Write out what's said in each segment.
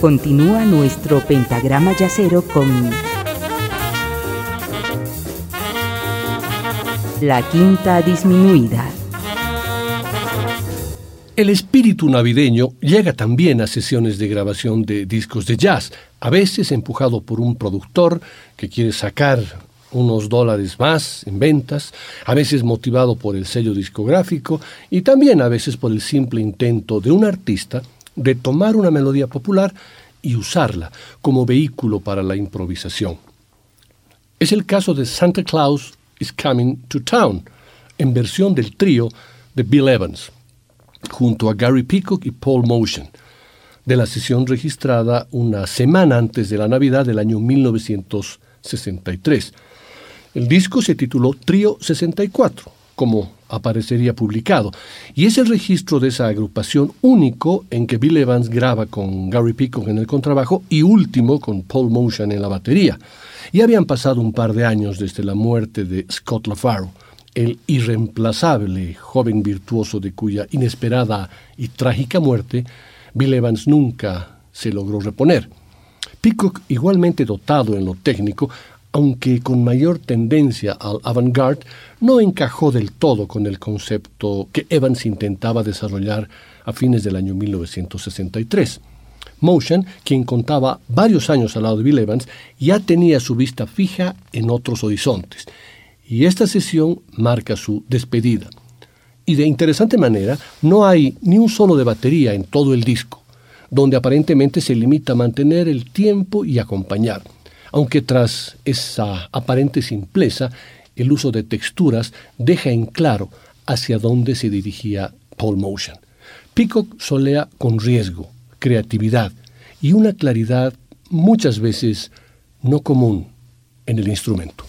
Continúa nuestro pentagrama yacero con la quinta disminuida. El espíritu navideño llega también a sesiones de grabación de discos de jazz, a veces empujado por un productor que quiere sacar unos dólares más en ventas, a veces motivado por el sello discográfico y también a veces por el simple intento de un artista de tomar una melodía popular y usarla como vehículo para la improvisación. Es el caso de Santa Claus is Coming to Town, en versión del trío de Bill Evans junto a Gary Peacock y Paul Motion, de la sesión registrada una semana antes de la Navidad del año 1963. El disco se tituló Trío 64, como aparecería publicado, y es el registro de esa agrupación único en que Bill Evans graba con Gary Peacock en el contrabajo y último con Paul Motion en la batería. Y habían pasado un par de años desde la muerte de Scott LaFaro el irreemplazable joven virtuoso de cuya inesperada y trágica muerte Bill Evans nunca se logró reponer. Peacock, igualmente dotado en lo técnico, aunque con mayor tendencia al avant-garde, no encajó del todo con el concepto que Evans intentaba desarrollar a fines del año 1963. Motion, quien contaba varios años al lado de Bill Evans, ya tenía su vista fija en otros horizontes y esta sesión marca su despedida. Y de interesante manera, no hay ni un solo de batería en todo el disco, donde aparentemente se limita a mantener el tiempo y acompañar, aunque tras esa aparente simpleza, el uso de texturas deja en claro hacia dónde se dirigía Paul Motion. Peacock solea con riesgo, creatividad y una claridad muchas veces no común en el instrumento.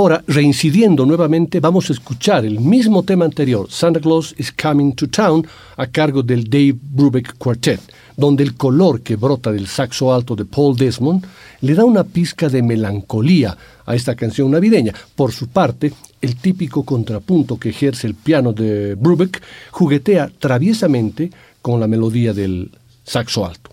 Ahora, reincidiendo nuevamente, vamos a escuchar el mismo tema anterior, Santa Claus is Coming to Town, a cargo del Dave Brubeck Quartet, donde el color que brota del saxo alto de Paul Desmond le da una pizca de melancolía a esta canción navideña. Por su parte, el típico contrapunto que ejerce el piano de Brubeck juguetea traviesamente con la melodía del saxo alto.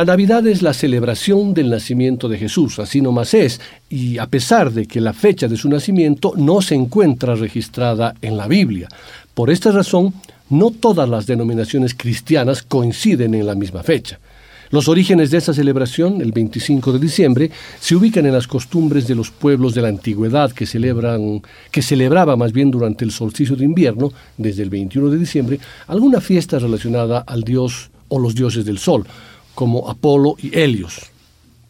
La Navidad es la celebración del nacimiento de Jesús, así nomás es, y a pesar de que la fecha de su nacimiento no se encuentra registrada en la Biblia. Por esta razón, no todas las denominaciones cristianas coinciden en la misma fecha. Los orígenes de esta celebración, el 25 de diciembre, se ubican en las costumbres de los pueblos de la antigüedad que celebran que celebraba más bien durante el solsticio de invierno, desde el 21 de diciembre, alguna fiesta relacionada al dios o los dioses del sol como Apolo y Helios,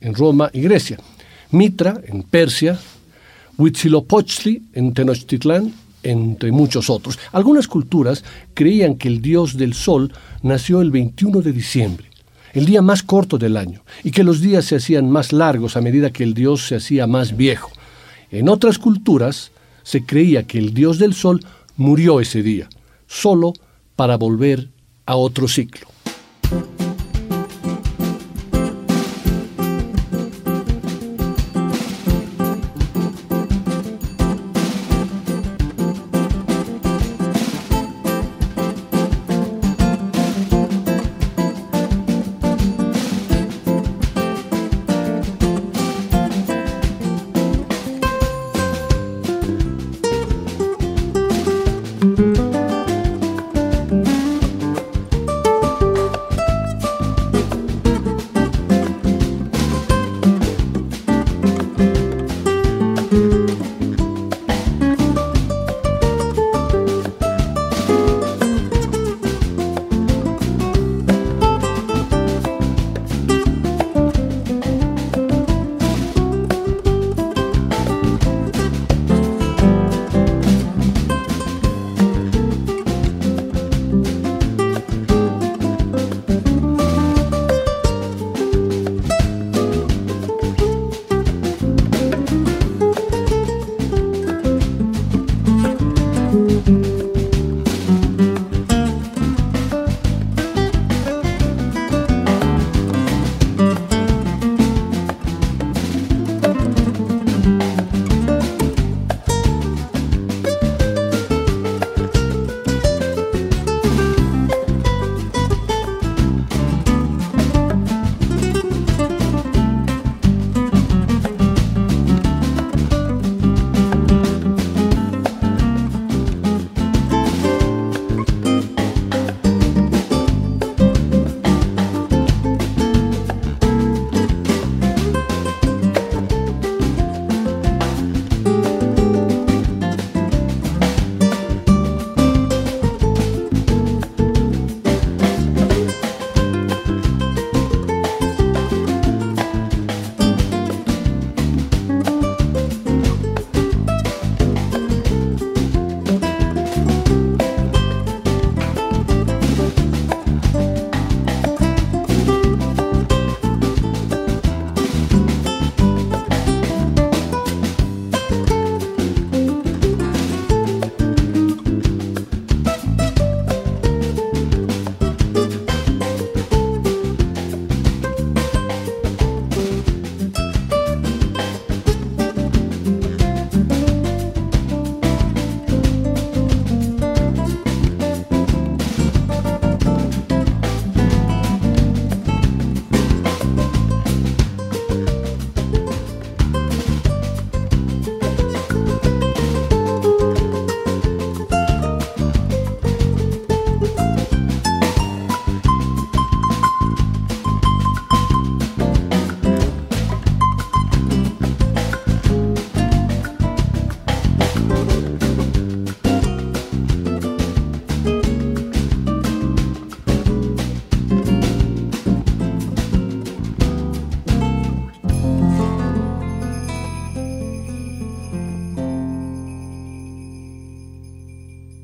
en Roma y Grecia, Mitra, en Persia, Huitzilopochtli, en Tenochtitlán, entre muchos otros. Algunas culturas creían que el dios del sol nació el 21 de diciembre, el día más corto del año, y que los días se hacían más largos a medida que el dios se hacía más viejo. En otras culturas se creía que el dios del sol murió ese día, solo para volver a otro ciclo.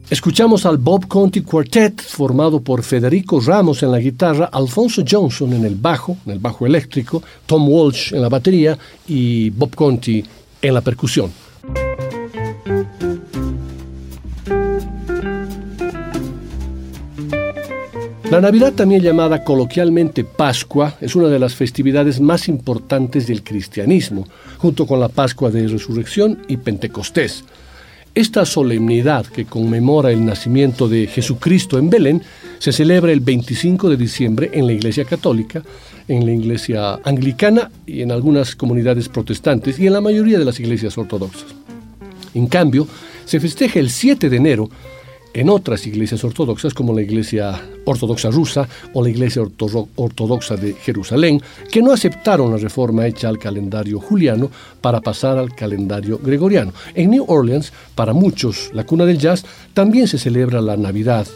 Escuchamos al Bob Conti Quartet, formado por Federico Ramos en la guitarra, Alfonso Johnson en el bajo, en el bajo eléctrico, Tom Walsh en la batería y Bob Conti en la percusión. La Navidad, también llamada coloquialmente Pascua, es una de las festividades más importantes del cristianismo, junto con la Pascua de Resurrección y Pentecostés. Esta solemnidad que conmemora el nacimiento de Jesucristo en Belén se celebra el 25 de diciembre en la Iglesia Católica, en la Iglesia Anglicana y en algunas comunidades protestantes y en la mayoría de las iglesias ortodoxas. En cambio, se festeja el 7 de enero en otras iglesias ortodoxas como la Iglesia Ortodoxa Rusa o la Iglesia Ortodoxa de Jerusalén, que no aceptaron la reforma hecha al calendario juliano para pasar al calendario gregoriano. En New Orleans, para muchos, la cuna del jazz, también se celebra la Navidad.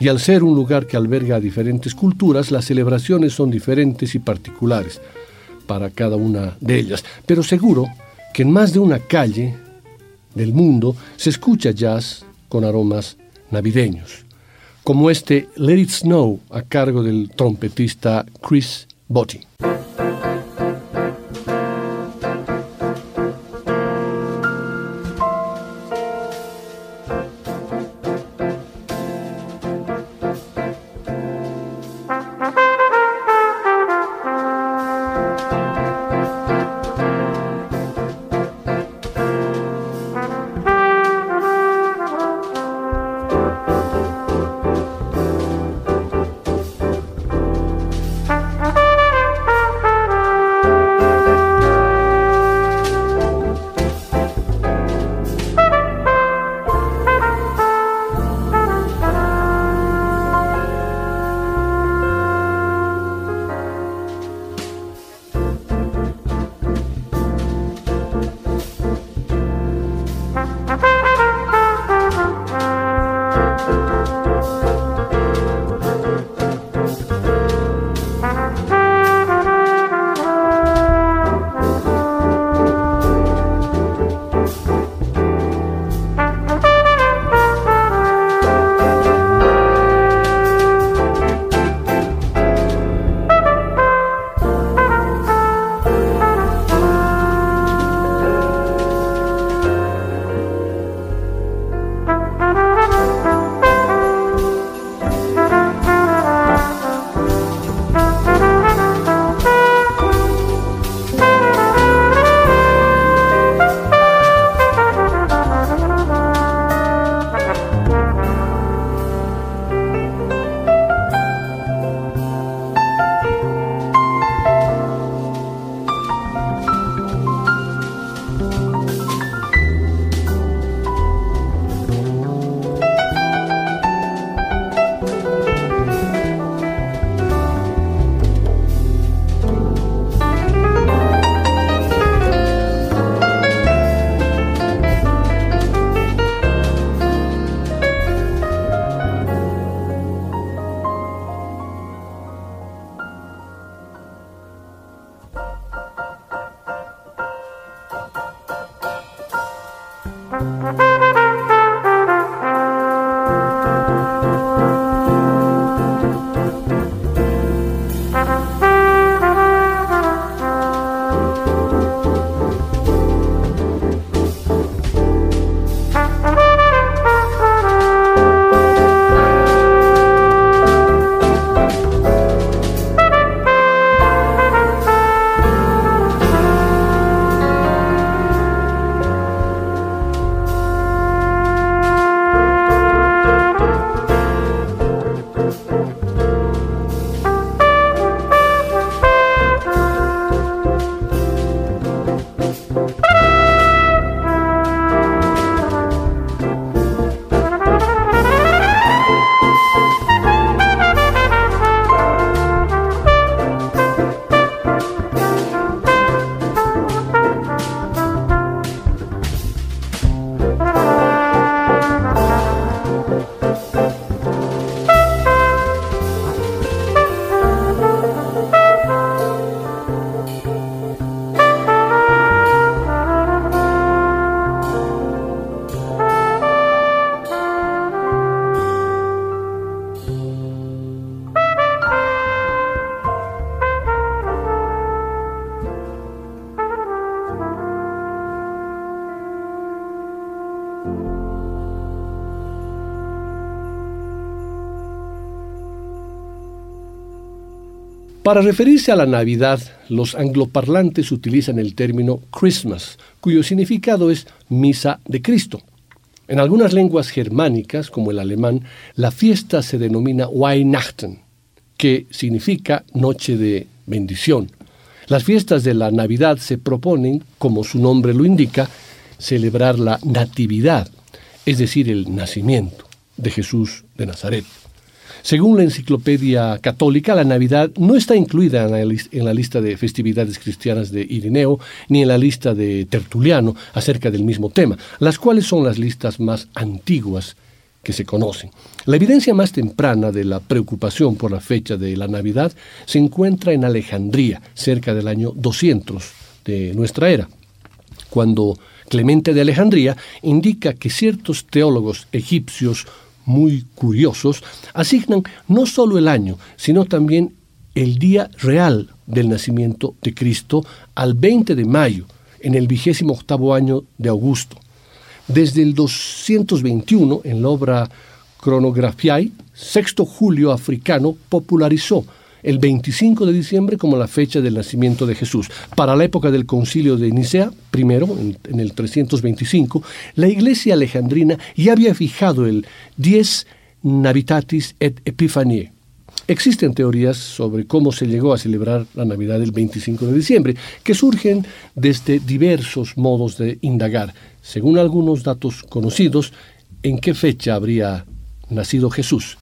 Y al ser un lugar que alberga a diferentes culturas, las celebraciones son diferentes y particulares para cada una de ellas. Pero seguro que en más de una calle del mundo se escucha jazz con aromas navideños, como este Let It Snow a cargo del trompetista Chris Botti. Para referirse a la Navidad, los angloparlantes utilizan el término Christmas, cuyo significado es misa de Cristo. En algunas lenguas germánicas, como el alemán, la fiesta se denomina Weihnachten, que significa noche de bendición. Las fiestas de la Navidad se proponen, como su nombre lo indica, celebrar la natividad, es decir, el nacimiento de Jesús de Nazaret. Según la enciclopedia católica, la Navidad no está incluida en la, lista de festividades cristianas de Irineo ni en la lista de Tertuliano acerca del mismo tema, las cuales son las listas más antiguas que se conocen. La evidencia más temprana de la preocupación por la fecha de la Navidad se encuentra en Alejandría, cerca del año 200 de nuestra era, cuando Clemente de Alejandría indica que ciertos teólogos egipcios muy curiosos, asignan no solo el año, sino también el día real del nacimiento de Cristo al 20 de mayo, en el vigésimo octavo año de Augusto. Desde el 221, en la obra Chronographiae, Sexto Julio africano popularizó el 25 de diciembre como la fecha del nacimiento de Jesús. Para la época del concilio de Nicea, primero, en, el 325, la iglesia alejandrina ya había fijado el 10 Navitatis et Epiphaniae. Existen teorías sobre cómo se llegó a celebrar la Navidad del 25 de diciembre, que surgen desde diversos modos de indagar. Según algunos datos conocidos, en qué fecha habría nacido Jesús.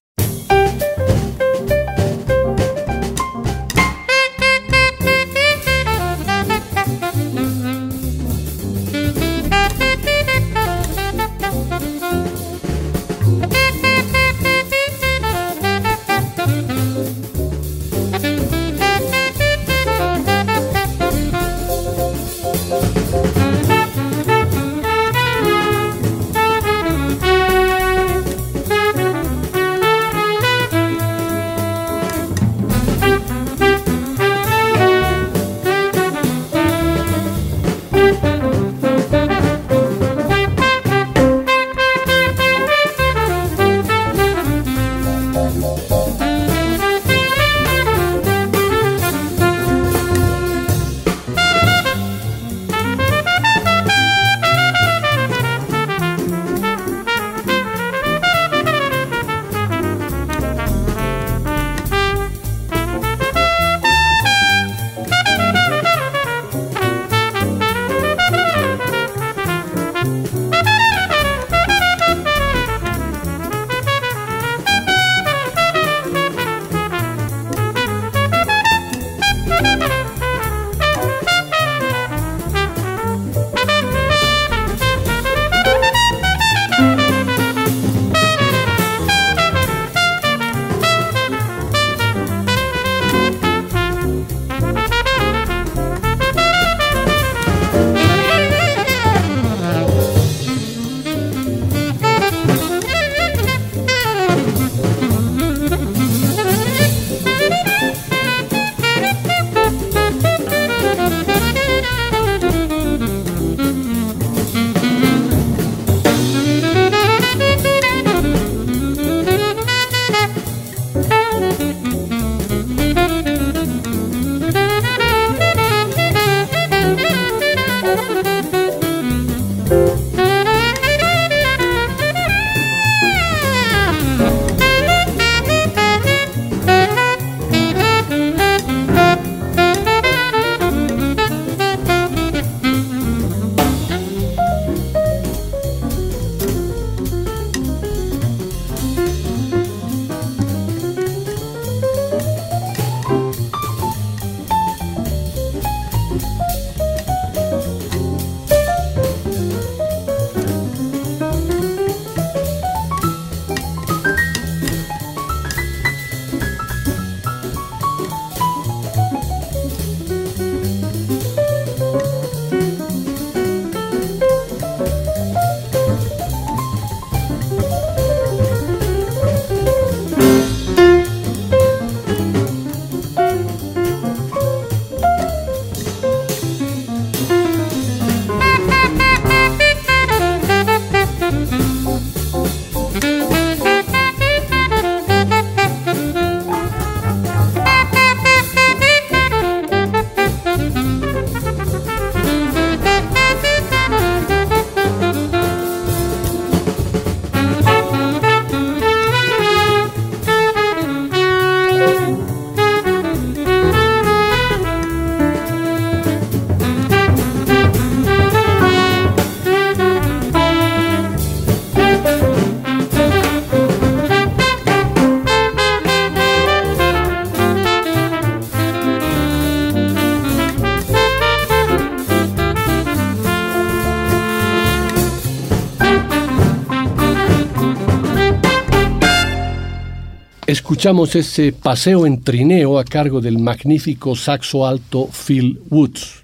Escuchamos ese paseo en trineo a cargo del magnífico saxo alto Phil Woods,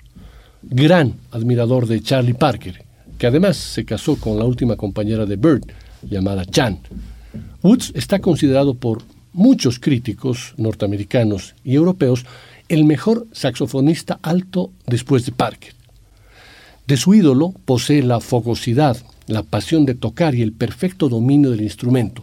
gran admirador de Charlie Parker, que además se casó con la última compañera de Bird, llamada Chan. Woods está considerado por muchos críticos norteamericanos y europeos el mejor saxofonista alto después de Parker. De su ídolo posee la fogosidad, la pasión de tocar y el perfecto dominio del instrumento,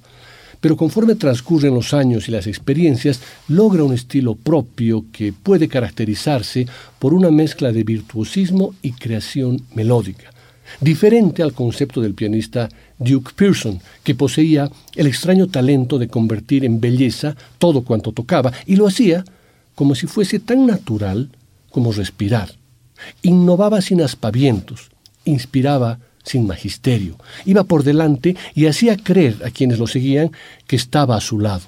pero conforme transcurren los años y las experiencias, logra un estilo propio que puede caracterizarse por una mezcla de virtuosismo y creación melódica, diferente al concepto del pianista Duke Pearson, que poseía el extraño talento de convertir en belleza todo cuanto tocaba, y lo hacía como si fuese tan natural como respirar. Innovaba sin aspavientos, inspiraba sin magisterio, iba por delante y hacía creer a quienes lo seguían que estaba a su lado.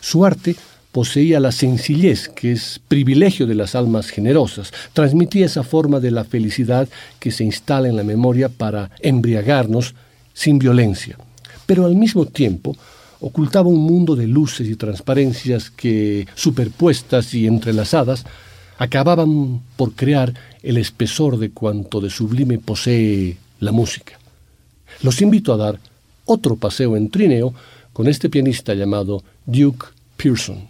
Su arte poseía la sencillez que es privilegio de las almas generosas, transmitía esa forma de la felicidad que se instala en la memoria para embriagarnos sin violencia, pero al mismo tiempo ocultaba un mundo de luces y transparencias que, superpuestas y entrelazadas, acababan por crear el espesor de cuanto de sublime posee la música. Los invito a dar otro paseo en trineo con este pianista llamado Duke Pearson.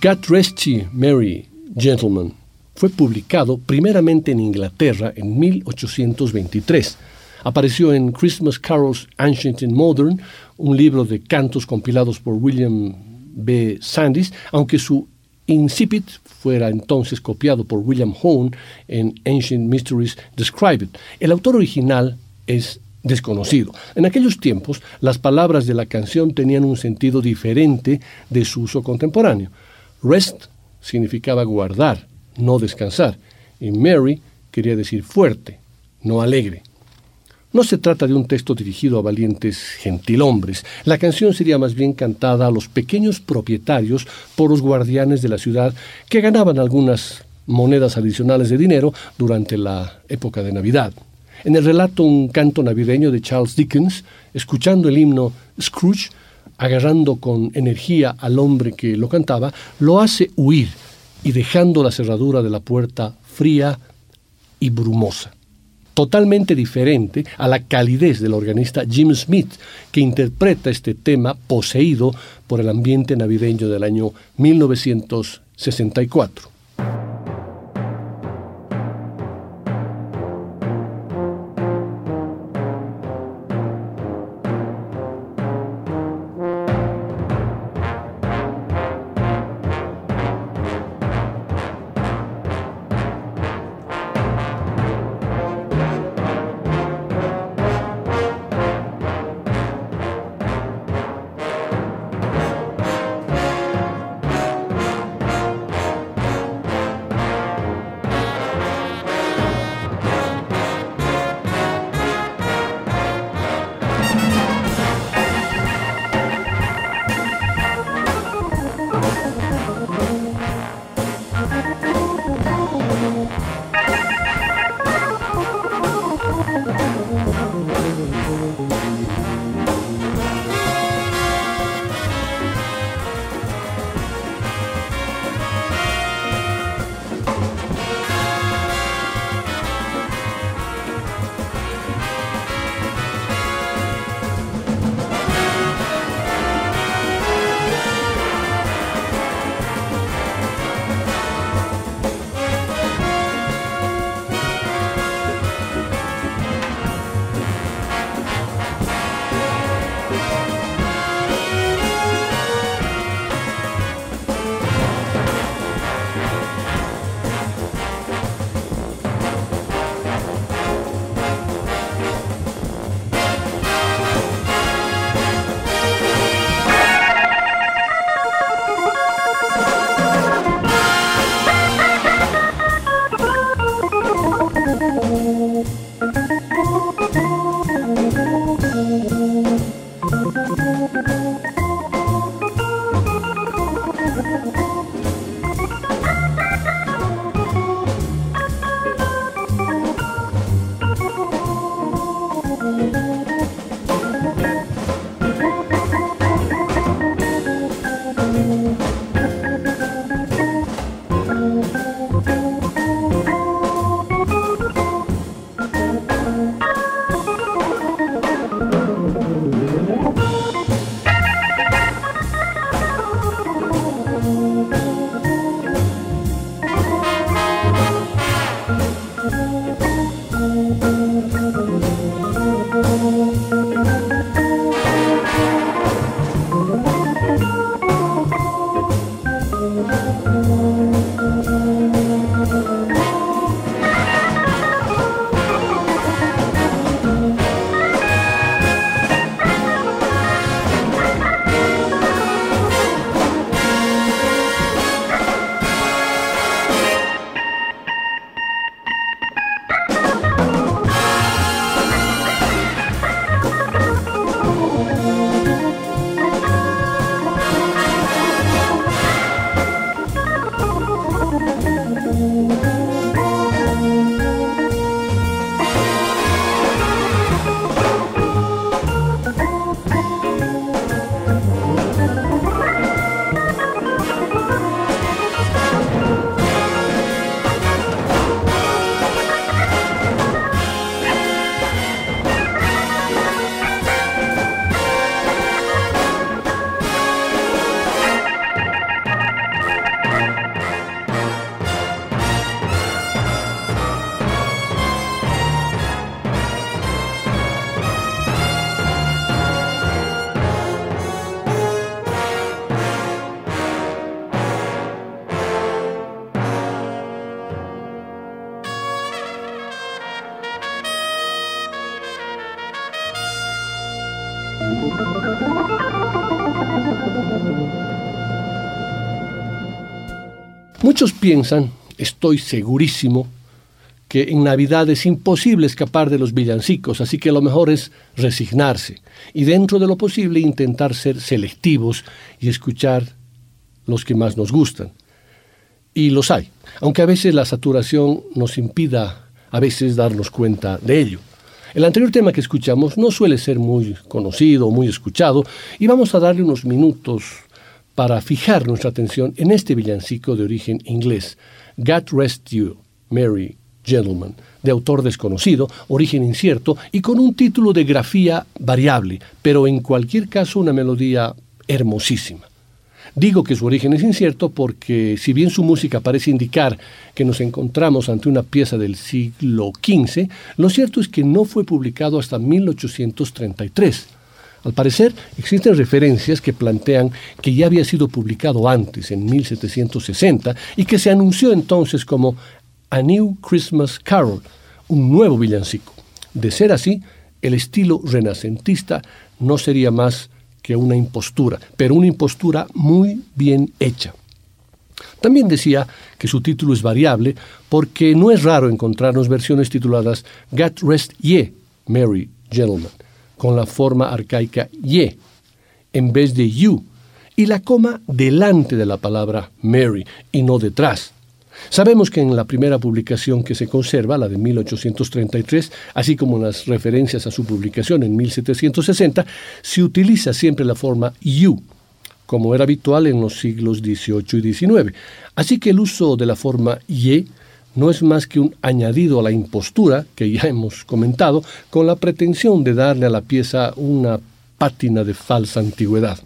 Cat Rest Mary, Gentleman fue publicado primeramente en Inglaterra en 1823. Apareció en Christmas Carols Ancient and Modern, un libro de cantos compilados por William B. Sandys, aunque su incipit fuera entonces copiado por William Hone en Ancient Mysteries Described. El autor original es desconocido. En aquellos tiempos, las palabras de la canción tenían un sentido diferente de su uso contemporáneo. Rest significaba guardar, no descansar, y Mary quería decir fuerte, no alegre. No se trata de un texto dirigido a valientes gentilhombres. La canción sería más bien cantada a los pequeños propietarios por los guardianes de la ciudad que ganaban algunas monedas adicionales de dinero durante la época de Navidad. En el relato Un canto navideño de Charles Dickens, escuchando el himno Scrooge, agarrando con energía al hombre que lo cantaba, lo hace huir y dejando la cerradura de la puerta fría y brumosa. Totalmente diferente a la calidez del organista Jim Smith, que interpreta este tema poseído por el ambiente navideño del año 1964. Muchos piensan, estoy segurísimo, que en Navidad es imposible escapar de los villancicos, así que lo mejor es resignarse y dentro de lo posible intentar ser selectivos y escuchar los que más nos gustan. Y los hay, aunque a veces la saturación nos impida a veces darnos cuenta de ello. El anterior tema que escuchamos no suele ser muy conocido muy escuchado y vamos a darle unos minutos para fijar nuestra atención en este villancico de origen inglés, God Rest You, Mary Gentleman, de autor desconocido, origen incierto y con un título de grafía variable, pero en cualquier caso una melodía hermosísima. Digo que su origen es incierto porque si bien su música parece indicar que nos encontramos ante una pieza del siglo XV, lo cierto es que no fue publicado hasta 1833 al parecer, existen referencias que plantean que ya había sido publicado antes, en 1760, y que se anunció entonces como A New Christmas Carol, un nuevo villancico. De ser así, el estilo renacentista no sería más que una impostura, pero una impostura muy bien hecha. También decía que su título es variable porque no es raro encontrarnos versiones tituladas God Rest Ye, Mary Gentleman con la forma arcaica ye en vez de you y la coma delante de la palabra Mary y no detrás. Sabemos que en la primera publicación que se conserva, la de 1833, así como en las referencias a su publicación en 1760, se utiliza siempre la forma you, como era habitual en los siglos XVIII y XIX. Así que el uso de la forma ye no es más que un añadido a la impostura que ya hemos comentado, con la pretensión de darle a la pieza una pátina de falsa antigüedad.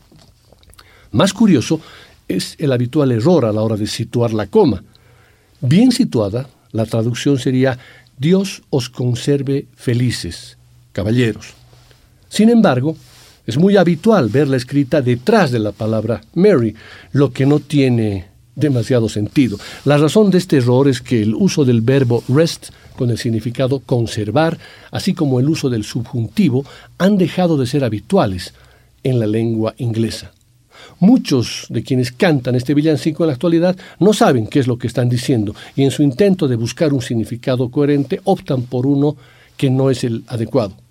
Más curioso es el habitual error a la hora de situar la coma. Bien situada, la traducción sería Dios os conserve felices, caballeros. Sin embargo, es muy habitual verla escrita detrás de la palabra Mary, lo que no tiene demasiado sentido. La razón de este error es que el uso del verbo rest con el significado conservar, así como el uso del subjuntivo, han dejado de ser habituales en la lengua inglesa. Muchos de quienes cantan este villancico en la actualidad no saben qué es lo que están diciendo y en su intento de buscar un significado coherente optan por uno que no es el adecuado.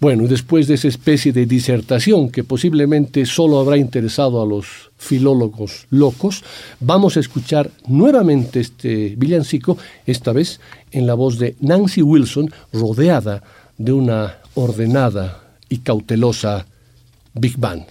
Bueno, después de esa especie de disertación que posiblemente solo habrá interesado a los filólogos locos, vamos a escuchar nuevamente este villancico, esta vez en la voz de Nancy Wilson, rodeada de una ordenada y cautelosa Big Band.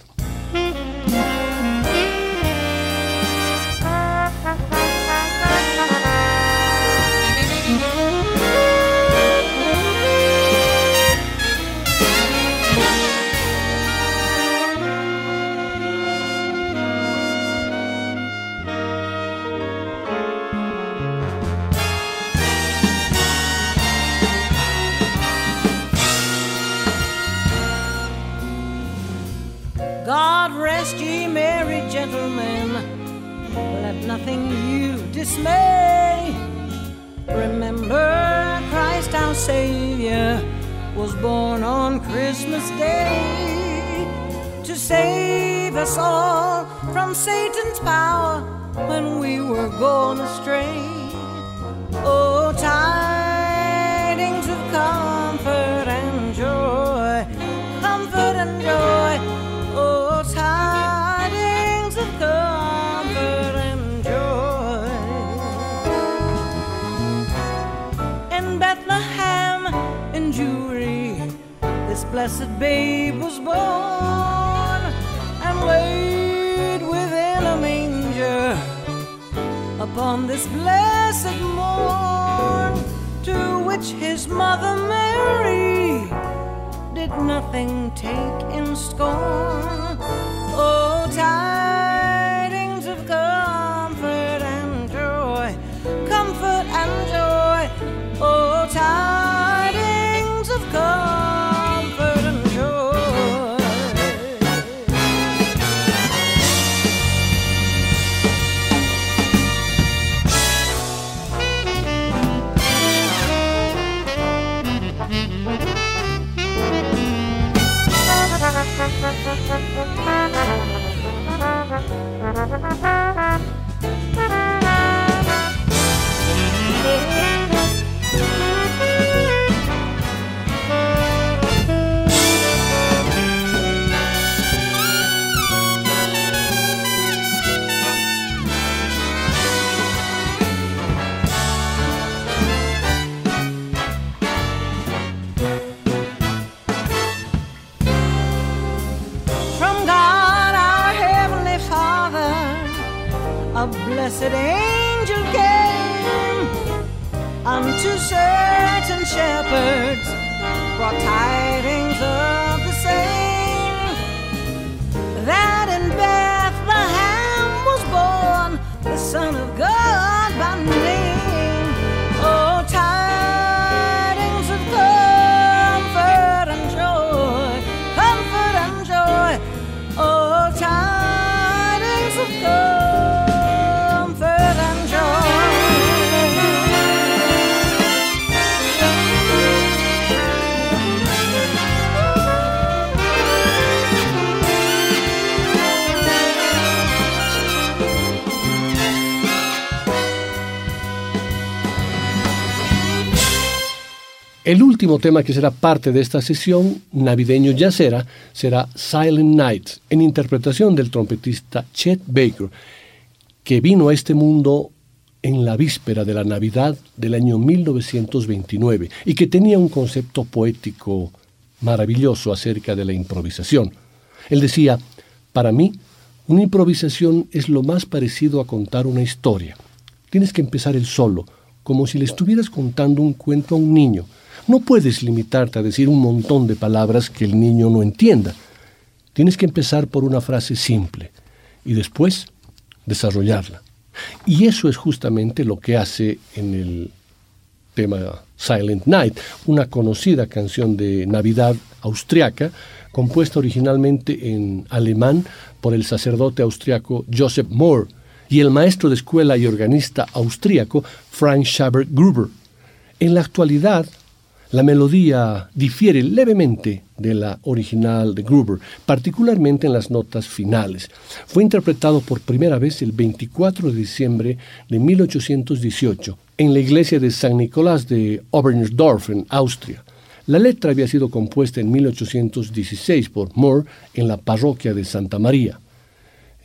Satan's power when we were gone astray. Oh, tidings of comfort and joy, comfort and joy. Oh, tidings of comfort and joy. In Bethlehem, in Jewry, this blessed babe was born upon this blessed morn, to which his mother Mary did nothing take in scorn. Oh, tidings blessed angel came unto certain shepherds, brought tidings El último tema que será parte de esta sesión, navideño yacera, será Silent Night, en interpretación del trompetista Chet Baker, que vino a este mundo en la víspera de la Navidad del año 1929 y que tenía un concepto poético maravilloso acerca de la improvisación. Él decía, para mí, una improvisación es lo más parecido a contar una historia. Tienes que empezar el solo, como si le estuvieras contando un cuento a un niño. No puedes limitarte a decir un montón de palabras que el niño no entienda. Tienes que empezar por una frase simple y después desarrollarla. Y eso es justamente lo que hace en el tema Silent Night, una conocida canción de Navidad austriaca, compuesta originalmente en alemán por el sacerdote austriaco Joseph Moore y el maestro de escuela y organista austríaco Frank Schaber Gruber. En la actualidad, la melodía difiere levemente de la original de Gruber, particularmente en las notas finales. Fue interpretado por primera vez el 24 de diciembre de 1818 en la iglesia de San Nicolás de Obernsdorf, en Austria. La letra había sido compuesta en 1816 por Moore en la parroquia de Santa María.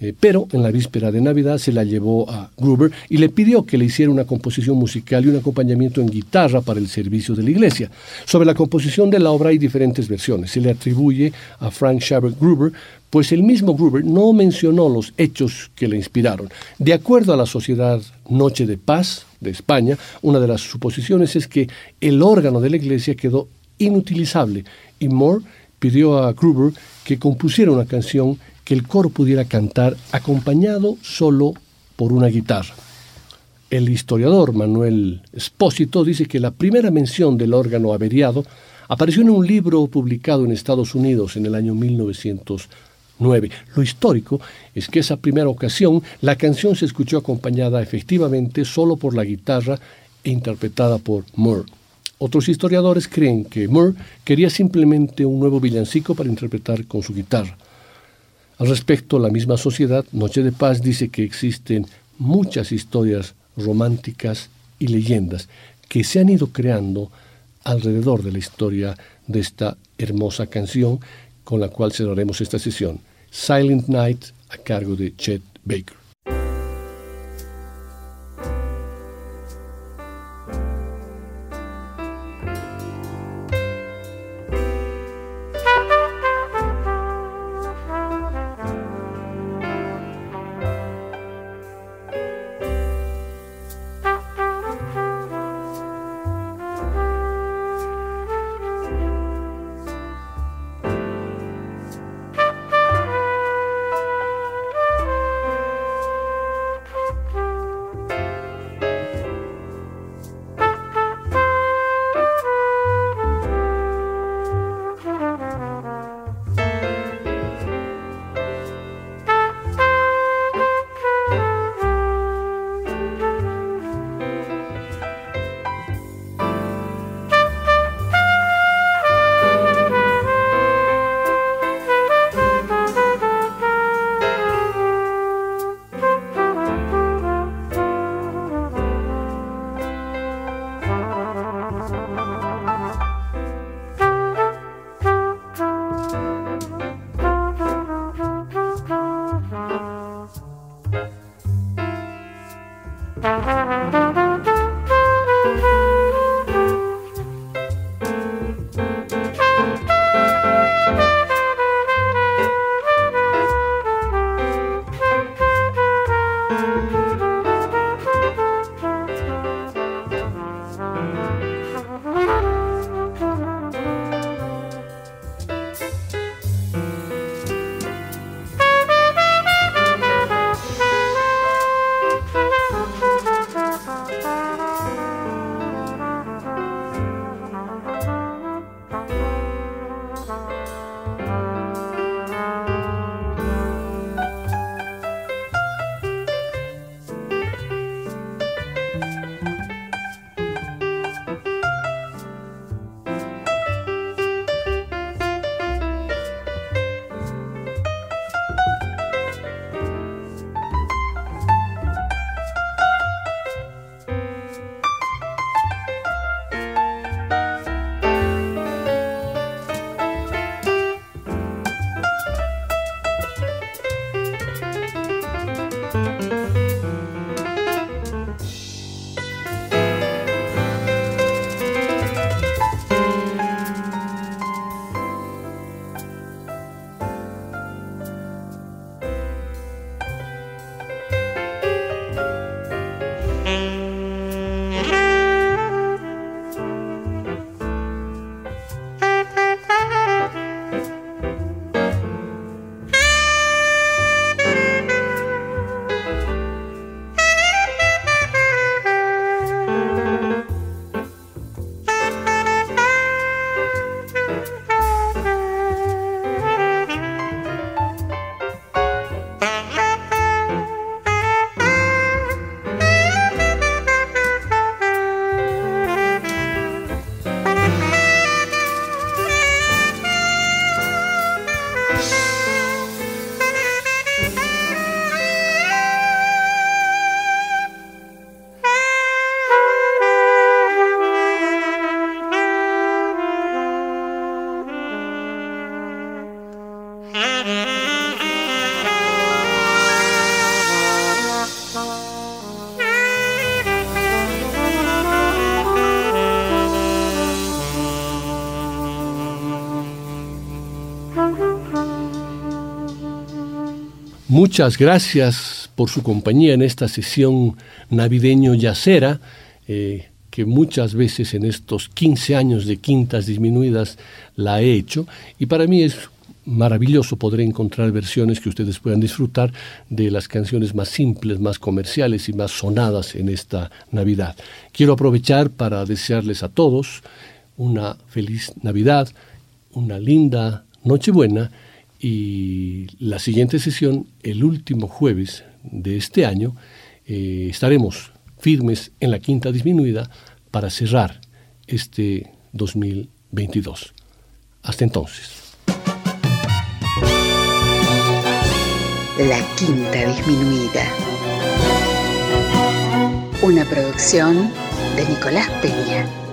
Eh, pero en la víspera de Navidad se la llevó a Gruber y le pidió que le hiciera una composición musical y un acompañamiento en guitarra para el servicio de la iglesia. Sobre la composición de la obra hay diferentes versiones. Se le atribuye a Frank Schaber Gruber, pues el mismo Gruber no mencionó los hechos que le inspiraron. De acuerdo a la Sociedad Noche de Paz de España, una de las suposiciones es que el órgano de la iglesia quedó inutilizable y Moore pidió a Gruber que compusiera una canción que el coro pudiera cantar acompañado solo por una guitarra. El historiador Manuel Espósito dice que la primera mención del órgano averiado apareció en un libro publicado en Estados Unidos en el año 1909. Lo histórico es que esa primera ocasión la canción se escuchó acompañada efectivamente solo por la guitarra e interpretada por Moore. Otros historiadores creen que Moore quería simplemente un nuevo villancico para interpretar con su guitarra. Al respecto, la misma sociedad, Noche de Paz, dice que existen muchas historias románticas y leyendas que se han ido creando alrededor de la historia de esta hermosa canción con la cual cerraremos esta sesión, Silent Night, a cargo de Chet Baker. Muchas gracias por su compañía en esta sesión navideño yacera, eh, que muchas veces en estos 15 años de quintas disminuidas la he hecho, y para mí es maravilloso poder encontrar versiones que ustedes puedan disfrutar de las canciones más simples, más comerciales y más sonadas en esta Navidad. Quiero aprovechar para desearles a todos una feliz Navidad, una linda Nochebuena y la siguiente sesión, el último jueves de este año, eh, estaremos firmes en la quinta disminuida para cerrar este 2022. Hasta entonces. La Quinta Disminuida. Una producción de Nicolás Peña.